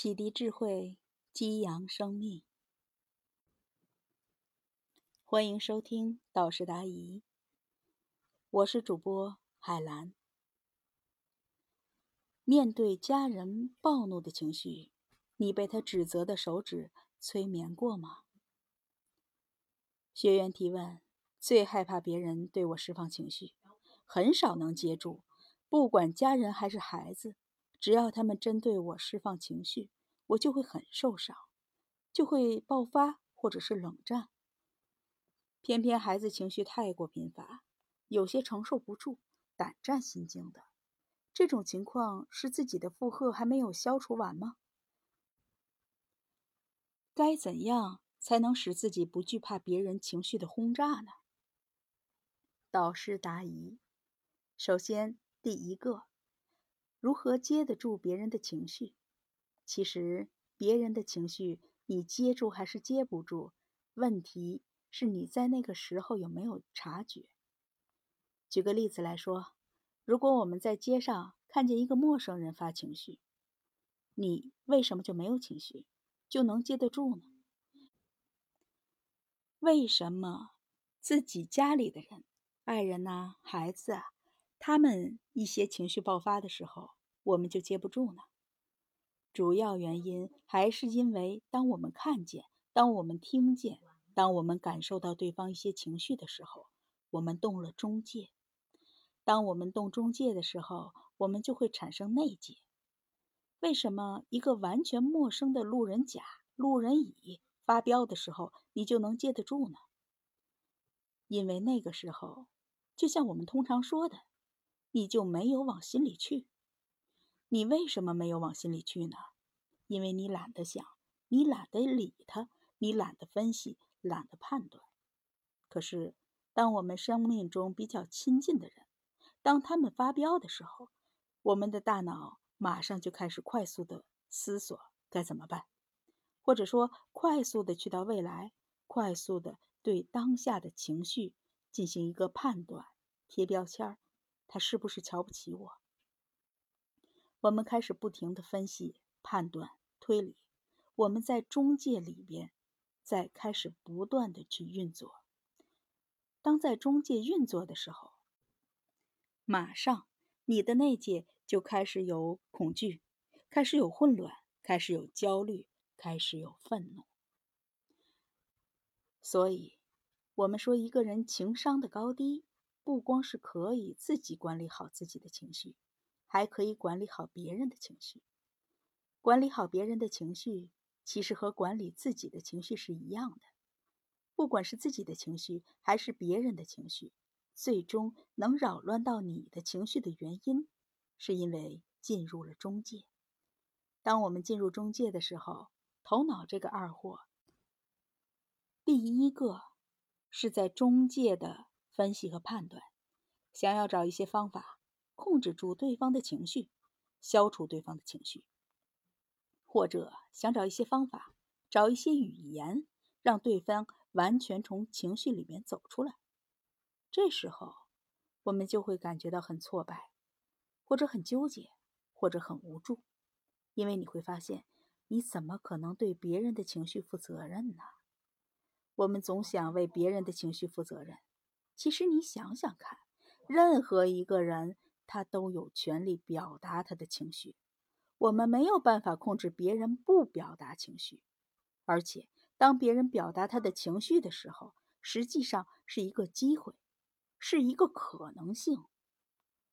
启迪智慧，激扬生命。欢迎收听《导师答疑》，我是主播海兰。面对家人暴怒的情绪，你被他指责的手指催眠过吗？学员提问：最害怕别人对我释放情绪，很少能接住，不管家人还是孩子，只要他们针对我释放情绪，我就会很受伤，就会爆发或者是冷战。偏偏孩子情绪太过频繁，有些承受不住，胆战心惊的。这种情况是自己的负荷还没有消除完吗？该怎样才能使自己不惧怕别人情绪的轰炸呢？导师答疑：首先，第一个，如何接得住别人的情绪？其实，别人的情绪你接住还是接不住，问题。是你在那个时候有没有察觉？举个例子来说，如果我们在街上看见一个陌生人发情绪，你为什么就没有情绪，就能接得住呢？为什么自己家里的人、爱人呐、孩子啊，他们一些情绪爆发的时候，我们就接不住呢？主要原因还是因为，当我们看见，当我们听见。当我们感受到对方一些情绪的时候，我们动了中介。当我们动中介的时候，我们就会产生内结。为什么一个完全陌生的路人甲、路人乙发飙的时候，你就能接得住呢？因为那个时候，就像我们通常说的，你就没有往心里去。你为什么没有往心里去呢？因为你懒得想，你懒得理他，你懒得分析。懒得判断，可是当我们生命中比较亲近的人，当他们发飙的时候，我们的大脑马上就开始快速的思索该怎么办，或者说快速的去到未来，快速的对当下的情绪进行一个判断，贴标签儿，他是不是瞧不起我？我们开始不停的分析、判断、推理，我们在中介里边。在开始不断的去运作。当在中介运作的时候，马上你的内界就开始有恐惧，开始有混乱，开始有焦虑，开始有愤怒。所以，我们说一个人情商的高低，不光是可以自己管理好自己的情绪，还可以管理好别人的情绪。管理好别人的情绪。其实和管理自己的情绪是一样的，不管是自己的情绪还是别人的情绪，最终能扰乱到你的情绪的原因，是因为进入了中介。当我们进入中介的时候，头脑这个二货，第一个是在中介的分析和判断，想要找一些方法控制住对方的情绪，消除对方的情绪。或者想找一些方法，找一些语言，让对方完全从情绪里面走出来。这时候，我们就会感觉到很挫败，或者很纠结，或者很无助，因为你会发现，你怎么可能对别人的情绪负责任呢？我们总想为别人的情绪负责任，其实你想想看，任何一个人他都有权利表达他的情绪。我们没有办法控制别人不表达情绪，而且当别人表达他的情绪的时候，实际上是一个机会，是一个可能性。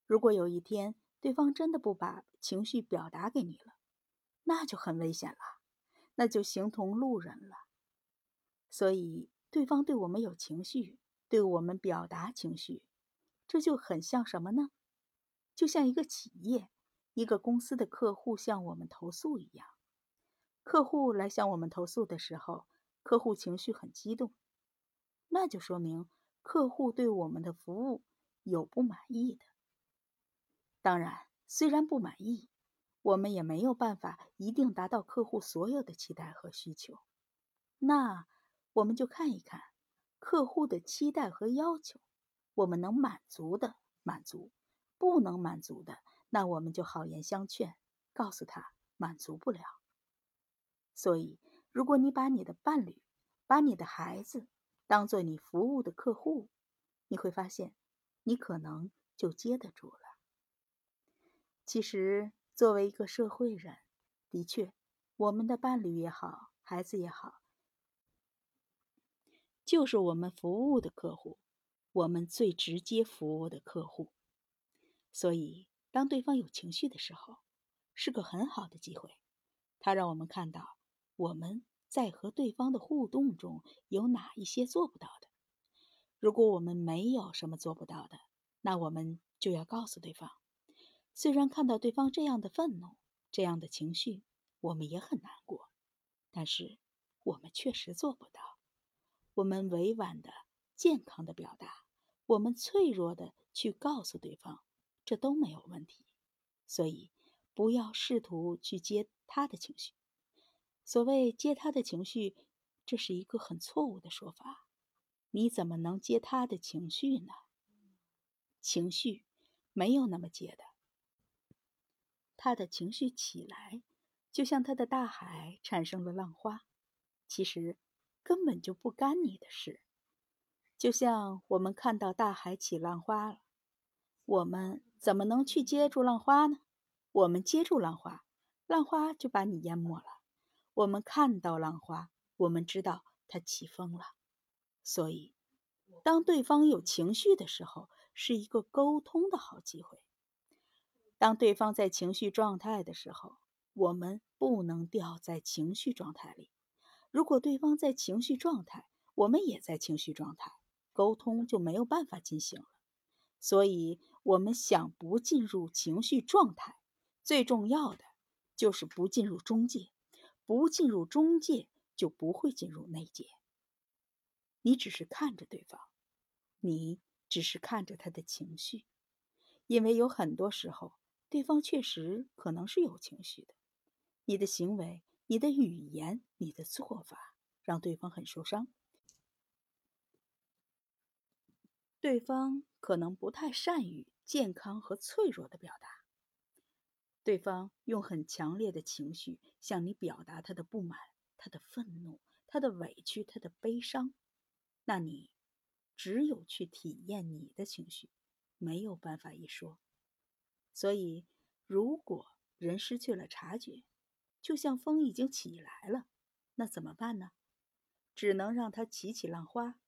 如果有一天对方真的不把情绪表达给你了，那就很危险了，那就形同路人了。所以，对方对我们有情绪，对我们表达情绪，这就很像什么呢？就像一个企业。一个公司的客户向我们投诉一样，客户来向我们投诉的时候，客户情绪很激动，那就说明客户对我们的服务有不满意的。当然，虽然不满意，我们也没有办法一定达到客户所有的期待和需求。那我们就看一看客户的期待和要求，我们能满足的满足，不能满足的。那我们就好言相劝，告诉他满足不了。所以，如果你把你的伴侣、把你的孩子当做你服务的客户，你会发现，你可能就接得住了。其实，作为一个社会人，的确，我们的伴侣也好，孩子也好，就是我们服务的客户，我们最直接服务的客户。所以，当对方有情绪的时候，是个很好的机会，它让我们看到我们在和对方的互动中有哪一些做不到的。如果我们没有什么做不到的，那我们就要告诉对方，虽然看到对方这样的愤怒、这样的情绪，我们也很难过，但是我们确实做不到。我们委婉的、健康的表达，我们脆弱的去告诉对方，这都没有问题。所以，不要试图去接他的情绪。所谓接他的情绪，这是一个很错误的说法。你怎么能接他的情绪呢？情绪没有那么接的。他的情绪起来，就像他的大海产生了浪花，其实根本就不干你的事。就像我们看到大海起浪花了，我们怎么能去接住浪花呢？我们接住浪花，浪花就把你淹没了。我们看到浪花，我们知道它起风了。所以，当对方有情绪的时候，是一个沟通的好机会。当对方在情绪状态的时候，我们不能掉在情绪状态里。如果对方在情绪状态，我们也在情绪状态，沟通就没有办法进行了。所以，我们想不进入情绪状态，最重要的就是不进入中介。不进入中介，就不会进入内界。你只是看着对方，你只是看着他的情绪，因为有很多时候，对方确实可能是有情绪的。你的行为、你的语言、你的做法，让对方很受伤。对方可能不太善于健康和脆弱的表达。对方用很强烈的情绪向你表达他的不满、他的愤怒、他的委屈、他的悲伤。那你只有去体验你的情绪，没有办法一说。所以，如果人失去了察觉，就像风已经起来了，那怎么办呢？只能让它起起浪花，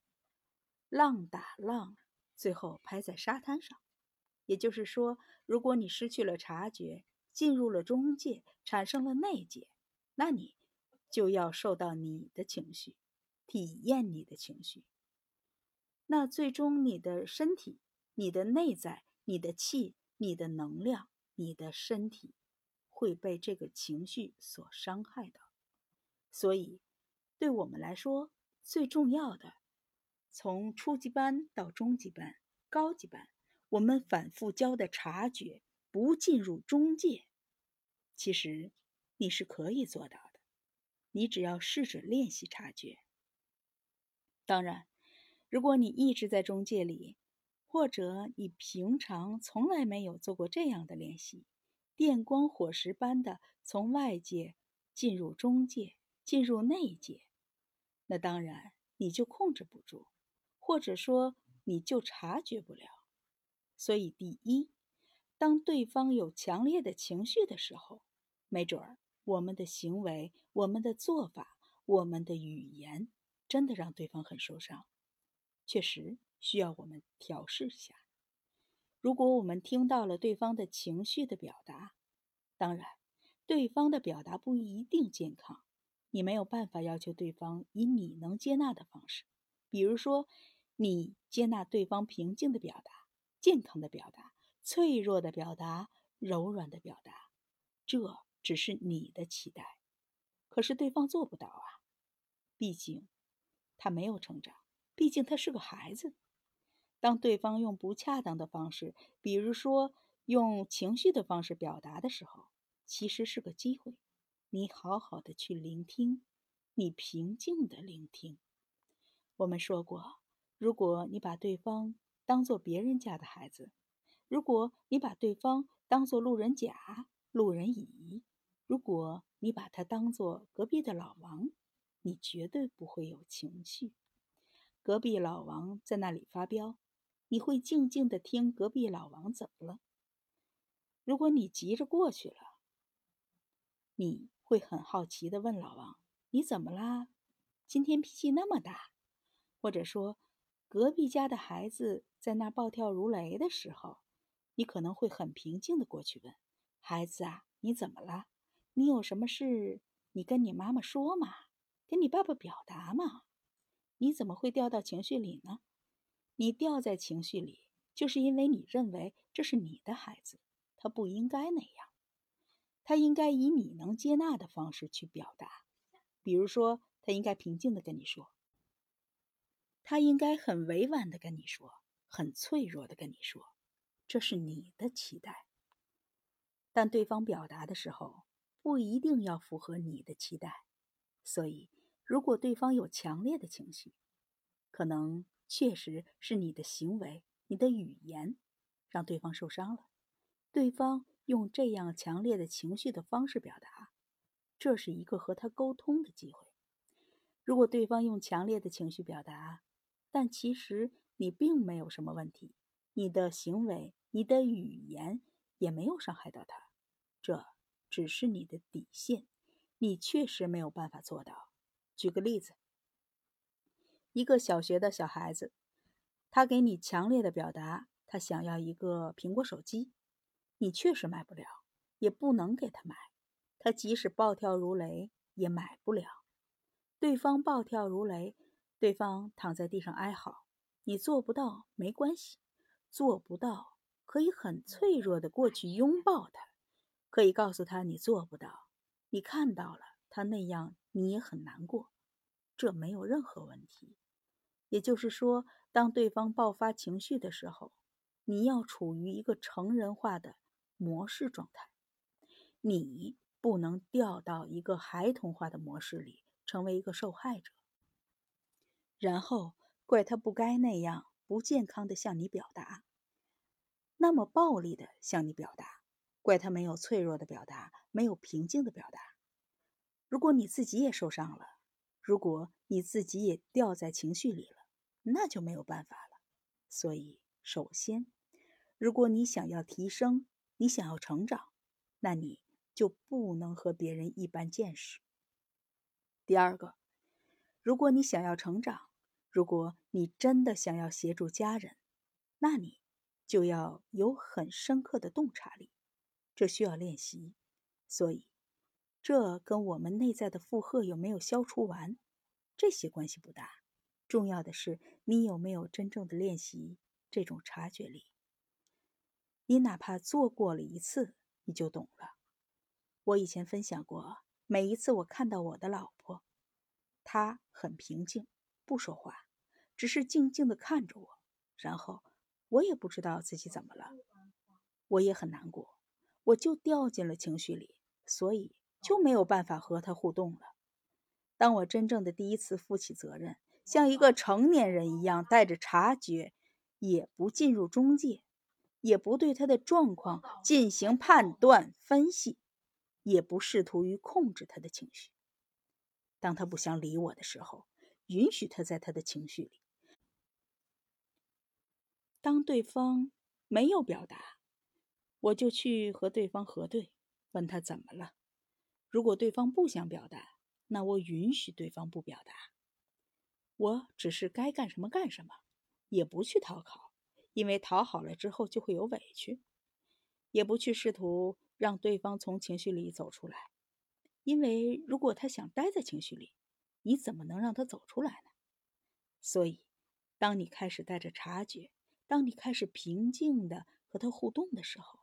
浪打浪，最后拍在沙滩上。也就是说，如果你失去了察觉，进入了中介，产生了内界，那你就要受到你的情绪。体验你的情绪，那最终你的身体、你的内在、你的气、你的能量、你的身体会被这个情绪所伤害到。所以，对我们来说，最重要的，从初级班到中级班、高级班，我们反复教的察觉，不进入中介，其实你是可以做到的。你只要试着练习察觉。当然，如果你一直在中介里，或者你平常从来没有做过这样的练习，电光火石般的从外界进入中介，进入内界，那当然你就控制不住，或者说你就察觉不了。所以，第一，当对方有强烈的情绪的时候，没准儿我们的行为、我们的做法、我们的语言。真的让对方很受伤，确实需要我们调试一下。如果我们听到了对方的情绪的表达，当然，对方的表达不一定健康，你没有办法要求对方以你能接纳的方式，比如说，你接纳对方平静的表达、健康的表达、脆弱的表达、柔软的表达，这只是你的期待，可是对方做不到啊，毕竟。他没有成长，毕竟他是个孩子。当对方用不恰当的方式，比如说用情绪的方式表达的时候，其实是个机会。你好好的去聆听，你平静的聆听。我们说过，如果你把对方当做别人家的孩子，如果你把对方当做路人甲、路人乙，如果你把他当做隔壁的老王，你绝对不会有情绪。隔壁老王在那里发飙，你会静静的听隔壁老王怎么了。如果你急着过去了，你会很好奇的问老王：“你怎么啦？今天脾气那么大？”或者说，隔壁家的孩子在那暴跳如雷的时候，你可能会很平静的过去问：“孩子啊，你怎么了？你有什么事？你跟你妈妈说嘛，跟你爸爸表达嘛。你怎么会掉到情绪里呢？你掉在情绪里，就是因为你认为这是你的孩子。”他不应该那样，他应该以你能接纳的方式去表达。比如说，他应该平静的跟你说，他应该很委婉的跟你说，很脆弱的跟你说，这是你的期待。但对方表达的时候，不一定要符合你的期待。所以，如果对方有强烈的情绪，可能确实是你的行为、你的语言让对方受伤了。对方用这样强烈的情绪的方式表达，这是一个和他沟通的机会。如果对方用强烈的情绪表达，但其实你并没有什么问题，你的行为、你的语言也没有伤害到他，这只是你的底线，你确实没有办法做到。举个例子，一个小学的小孩子，他给你强烈的表达，他想要一个苹果手机。你确实买不了，也不能给他买。他即使暴跳如雷，也买不了。对方暴跳如雷，对方躺在地上哀嚎，你做不到没关系，做不到可以很脆弱的过去拥抱他，可以告诉他你做不到，你看到了他那样，你也很难过，这没有任何问题。也就是说，当对方爆发情绪的时候，你要处于一个成人化的。模式状态，你不能掉到一个孩童化的模式里，成为一个受害者，然后怪他不该那样不健康的向你表达，那么暴力的向你表达，怪他没有脆弱的表达，没有平静的表达。如果你自己也受伤了，如果你自己也掉在情绪里了，那就没有办法了。所以，首先，如果你想要提升，你想要成长，那你就不能和别人一般见识。第二个，如果你想要成长，如果你真的想要协助家人，那你就要有很深刻的洞察力，这需要练习。所以，这跟我们内在的负荷有没有消除完，这些关系不大。重要的是你有没有真正的练习这种察觉力。你哪怕做过了一次，你就懂了。我以前分享过，每一次我看到我的老婆，她很平静，不说话，只是静静的看着我，然后我也不知道自己怎么了，我也很难过，我就掉进了情绪里，所以就没有办法和他互动了。当我真正的第一次负起责任，像一个成年人一样，带着察觉，也不进入中介。也不对他的状况进行判断分析，也不试图于控制他的情绪。当他不想理我的时候，允许他在他的情绪里。当对方没有表达，我就去和对方核对，问他怎么了。如果对方不想表达，那我允许对方不表达。我只是该干什么干什么，也不去讨好。因为讨好了之后就会有委屈，也不去试图让对方从情绪里走出来。因为如果他想待在情绪里，你怎么能让他走出来呢？所以，当你开始带着察觉，当你开始平静的和他互动的时候，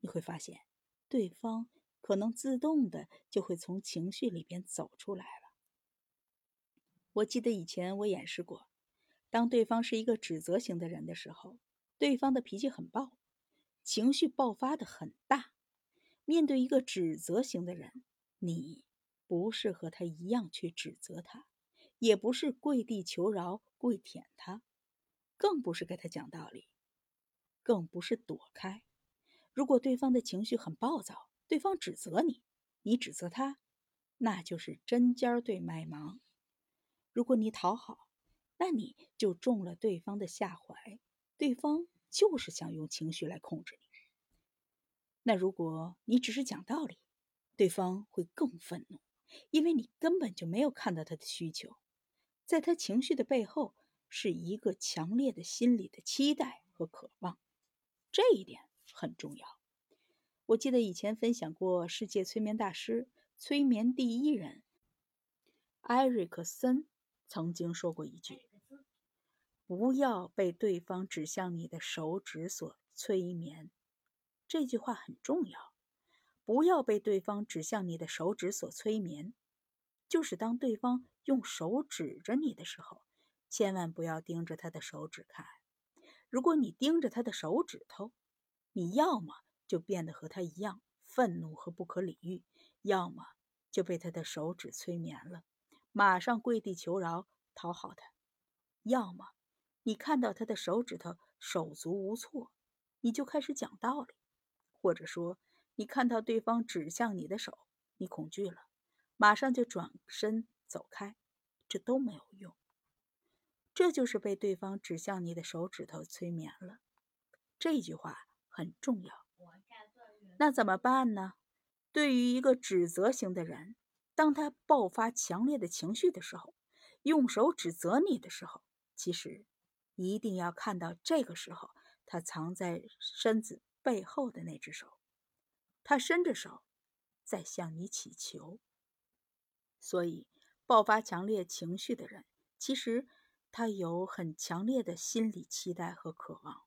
你会发现，对方可能自动的就会从情绪里边走出来了。我记得以前我演示过，当对方是一个指责型的人的时候。对方的脾气很暴，情绪爆发的很大。面对一个指责型的人，你不是和他一样去指责他，也不是跪地求饶、跪舔他，更不是给他讲道理，更不是躲开。如果对方的情绪很暴躁，对方指责你，你指责他，那就是针尖对麦芒。如果你讨好，那你就中了对方的下怀。对方就是想用情绪来控制你。那如果你只是讲道理，对方会更愤怒，因为你根本就没有看到他的需求。在他情绪的背后，是一个强烈的心理的期待和渴望，这一点很重要。我记得以前分享过，世界催眠大师、催眠第一人艾瑞克森曾经说过一句：“不要被对方指向你的手指所催眠。”这句话很重要。不要被对方指向你的手指所催眠，就是当对方用手指着你的时候，千万不要盯着他的手指看。如果你盯着他的手指头，你要么就变得和他一样愤怒和不可理喻，要么就被他的手指催眠了，马上跪地求饶讨好他；要么你看到他的手指头手足无措，你就开始讲道理，或者说你看到对方指向你的手，你恐惧了，马上就转身走开，这都没有用。这就是被对方指向你的手指头催眠了。这句话很重要。那怎么办呢？对于一个指责型的人，当他爆发强烈的情绪的时候，用手指责你的时候，其实一定要看到这个时候他藏在身子背后的那只手，他伸着手在向你祈求。所以，爆发强烈情绪的人，其实他有很强烈的心理期待和渴望。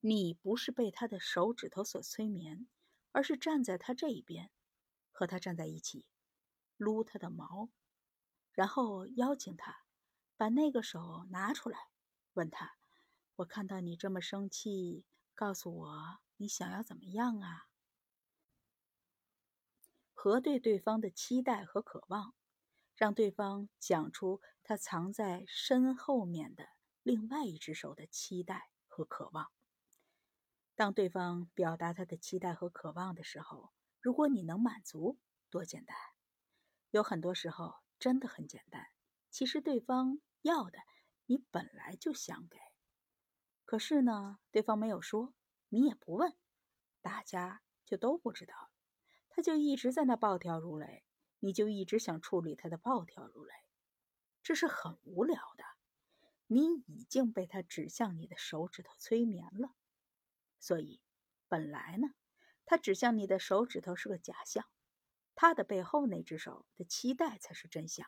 你不是被他的手指头所催眠，而是站在他这一边，和他站在一起，撸他的毛，然后邀请他把那个手拿出来，问他：“我看到你这么生气，告诉我你想要怎么样啊？”核对对方的期待和渴望，让对方讲出他藏在身后面的另外一只手的期待和渴望。当对方表达他的期待和渴望的时候，如果你能满足，多简单！有很多时候真的很简单。其实对方要的，你本来就想给，可是呢，对方没有说，你也不问，大家就都不知道，他就一直在那暴跳如雷，你就一直想处理他的暴跳如雷，这是很无聊的。你已经被他指向你的手指头催眠了。所以，本来呢，他指向你的手指头是个假象，他的背后那只手的期待才是真相。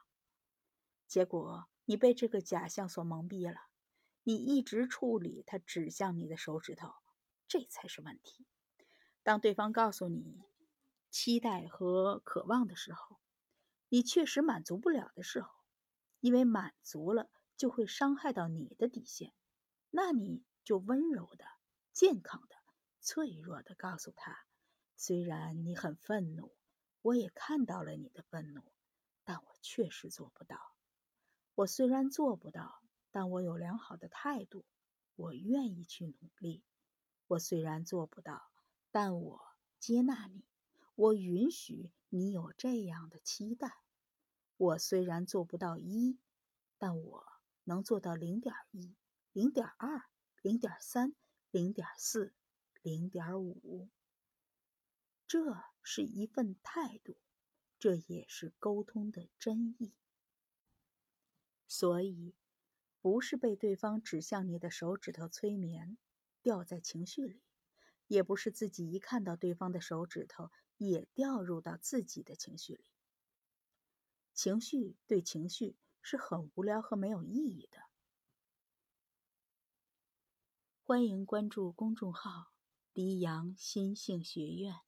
结果你被这个假象所蒙蔽了，你一直处理他指向你的手指头，这才是问题。当对方告诉你期待和渴望的时候，你确实满足不了的时候，因为满足了就会伤害到你的底线，那你就温柔的。健康的、脆弱的，告诉他：虽然你很愤怒，我也看到了你的愤怒，但我确实做不到。我虽然做不到，但我有良好的态度，我愿意去努力。我虽然做不到，但我接纳你，我允许你有这样的期待。我虽然做不到一，但我能做到零点一、零点二、零点三。零点四，零点五，这是一份态度，这也是沟通的真意。所以，不是被对方指向你的手指头催眠，掉在情绪里，也不是自己一看到对方的手指头也掉入到自己的情绪里。情绪对情绪是很无聊和没有意义的。欢迎关注公众号“迪阳心性学院”。